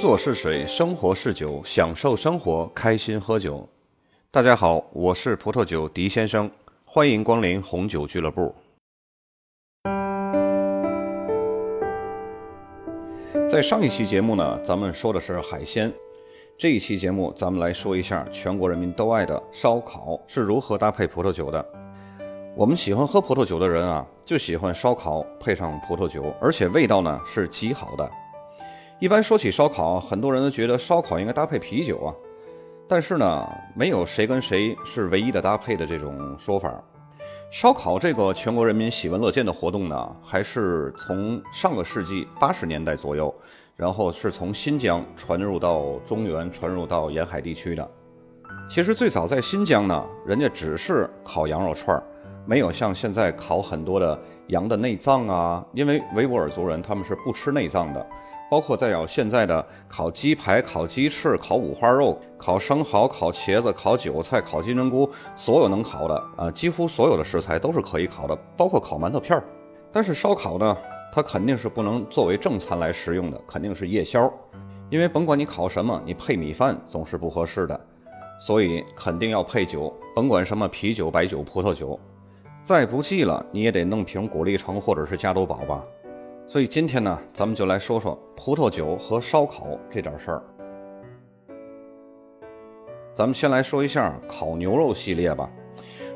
作是水，生活是酒，享受生活，开心喝酒。大家好，我是葡萄酒狄先生，欢迎光临红酒俱乐部。在上一期节目呢，咱们说的是海鲜，这一期节目咱们来说一下全国人民都爱的烧烤是如何搭配葡萄酒的。我们喜欢喝葡萄酒的人啊，就喜欢烧烤配上葡萄酒，而且味道呢是极好的。一般说起烧烤，很多人都觉得烧烤应该搭配啤酒啊，但是呢，没有谁跟谁是唯一的搭配的这种说法。烧烤这个全国人民喜闻乐见的活动呢，还是从上个世纪八十年代左右，然后是从新疆传入到中原、传入到沿海地区的。其实最早在新疆呢，人家只是烤羊肉串儿，没有像现在烤很多的羊的内脏啊，因为维吾尔族人他们是不吃内脏的。包括再有现在的烤鸡排、烤鸡翅、烤五花肉、烤生蚝、烤茄子、烤韭菜、烤金针菇，所有能烤的啊，几乎所有的食材都是可以烤的，包括烤馒头片儿。但是烧烤呢，它肯定是不能作为正餐来食用的，肯定是夜宵，因为甭管你烤什么，你配米饭总是不合适的，所以肯定要配酒，甭管什么啤酒、白酒、葡萄酒，再不济了你也得弄瓶果粒橙或者是加多宝吧。所以今天呢，咱们就来说说葡萄酒和烧烤这点事儿。咱们先来说一下烤牛肉系列吧。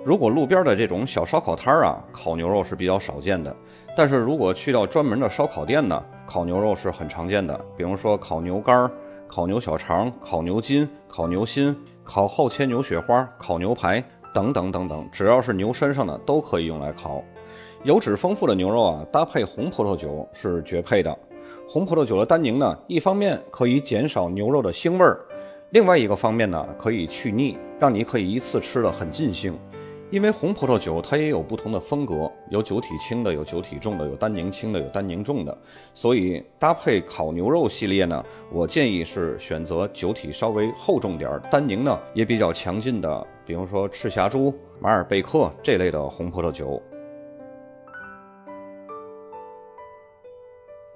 如果路边的这种小烧烤摊儿啊，烤牛肉是比较少见的。但是如果去到专门的烧烤店呢，烤牛肉是很常见的。比如说烤牛肝、烤牛小肠、烤牛筋、烤牛心、烤后切牛雪花、烤牛排等等等等，只要是牛身上的都可以用来烤。油脂丰富的牛肉啊，搭配红葡萄酒是绝配的。红葡萄酒的单宁呢，一方面可以减少牛肉的腥味儿，另外一个方面呢，可以去腻，让你可以一次吃的很尽兴。因为红葡萄酒它也有不同的风格，有酒体轻的，有酒体重的，有单宁轻的，有单宁重的。所以搭配烤牛肉系列呢，我建议是选择酒体稍微厚重点儿，单宁呢也比较强劲的，比如说赤霞珠、马尔贝克这类的红葡萄酒。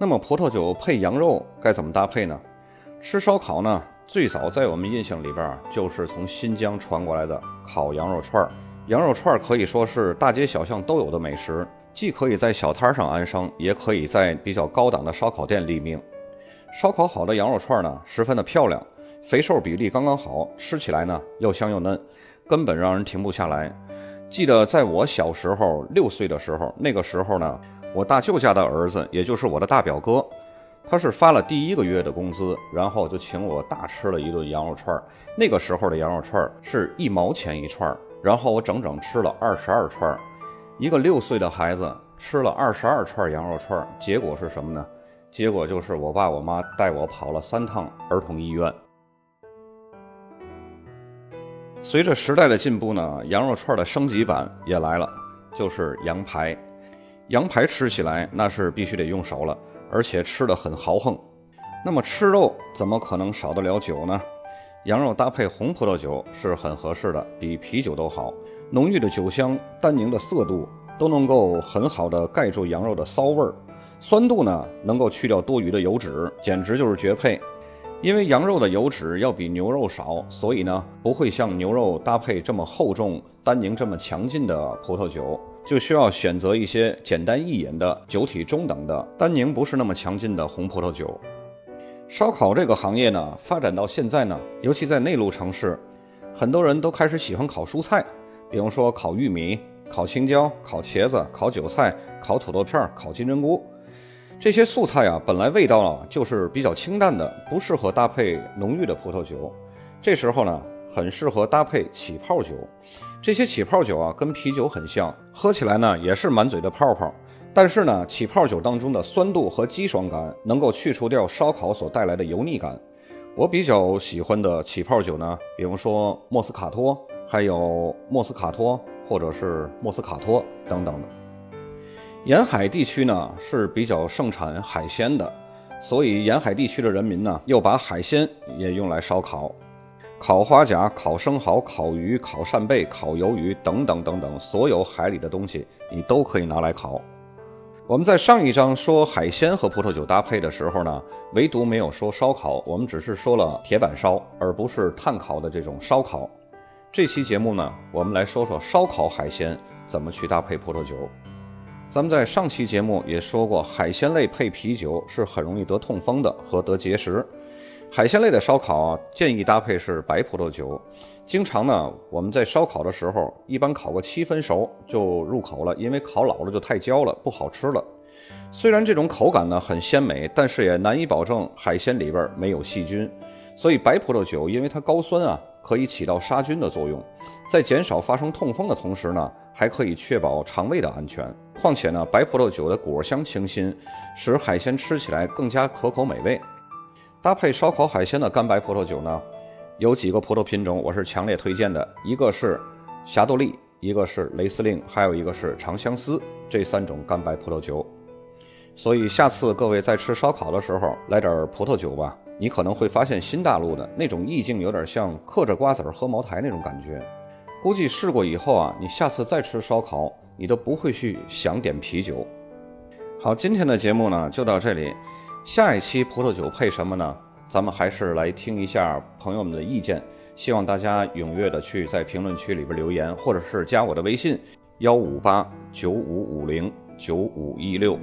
那么葡萄酒配羊肉该怎么搭配呢？吃烧烤呢，最早在我们印象里边就是从新疆传过来的烤羊肉串儿。羊肉串儿可以说是大街小巷都有的美食，既可以在小摊上安生，也可以在比较高档的烧烤店立命。烧烤好的羊肉串儿呢，十分的漂亮，肥瘦比例刚刚好，吃起来呢又香又嫩，根本让人停不下来。记得在我小时候六岁的时候，那个时候呢。我大舅家的儿子，也就是我的大表哥，他是发了第一个月的工资，然后就请我大吃了一顿羊肉串儿。那个时候的羊肉串儿是一毛钱一串儿，然后我整整吃了二十二串儿。一个六岁的孩子吃了二十二串羊肉串儿，结果是什么呢？结果就是我爸我妈带我跑了三趟儿童医院。随着时代的进步呢，羊肉串的升级版也来了，就是羊排。羊排吃起来那是必须得用手了，而且吃的很豪横。那么吃肉怎么可能少得了酒呢？羊肉搭配红葡萄酒是很合适的，比啤酒都好。浓郁的酒香、单宁的涩度都能够很好的盖住羊肉的骚味儿，酸度呢能够去掉多余的油脂，简直就是绝配。因为羊肉的油脂要比牛肉少，所以呢不会像牛肉搭配这么厚重、单宁这么强劲的葡萄酒。就需要选择一些简单易饮的酒体中等的、单宁不是那么强劲的红葡萄酒。烧烤这个行业呢，发展到现在呢，尤其在内陆城市，很多人都开始喜欢烤蔬菜，比如说烤玉米、烤青椒、烤茄子、烤韭菜、烤土豆片、烤金针菇。这些素菜啊，本来味道啊就是比较清淡的，不适合搭配浓郁的葡萄酒。这时候呢，很适合搭配起泡酒。这些起泡酒啊，跟啤酒很像，喝起来呢也是满嘴的泡泡。但是呢，起泡酒当中的酸度和肌爽感能够去除掉烧烤所带来的油腻感。我比较喜欢的起泡酒呢，比如说莫斯卡托，还有莫斯卡托或者是莫斯卡托等等的。沿海地区呢是比较盛产海鲜的，所以沿海地区的人民呢又把海鲜也用来烧烤。烤花甲、烤生蚝、烤鱼、烤扇贝、烤鱿鱼等等等等，所有海里的东西你都可以拿来烤。我们在上一章说海鲜和葡萄酒搭配的时候呢，唯独没有说烧烤，我们只是说了铁板烧，而不是炭烤的这种烧烤。这期节目呢，我们来说说烧烤海鲜怎么去搭配葡萄酒。咱们在上期节目也说过，海鲜类配啤酒是很容易得痛风的和得结石。海鲜类的烧烤啊，建议搭配是白葡萄酒。经常呢，我们在烧烤的时候，一般烤个七分熟就入口了，因为烤老了就太焦了，不好吃了。虽然这种口感呢很鲜美，但是也难以保证海鲜里边没有细菌。所以白葡萄酒因为它高酸啊，可以起到杀菌的作用，在减少发生痛风的同时呢，还可以确保肠胃的安全。况且呢，白葡萄酒的果香清新，使海鲜吃起来更加可口美味。搭配烧烤海鲜的干白葡萄酒呢，有几个葡萄品种我是强烈推荐的，一个是霞多丽，一个是雷司令，还有一个是长相思，这三种干白葡萄酒。所以下次各位在吃烧烤的时候来点葡萄酒吧，你可能会发现新大陆的那种意境有点像嗑着瓜子儿喝茅台那种感觉。估计试过以后啊，你下次再吃烧烤，你都不会去想点啤酒。好，今天的节目呢就到这里。下一期葡萄酒配什么呢？咱们还是来听一下朋友们的意见。希望大家踊跃的去在评论区里边留言，或者是加我的微信：幺五八九五五零九五一六。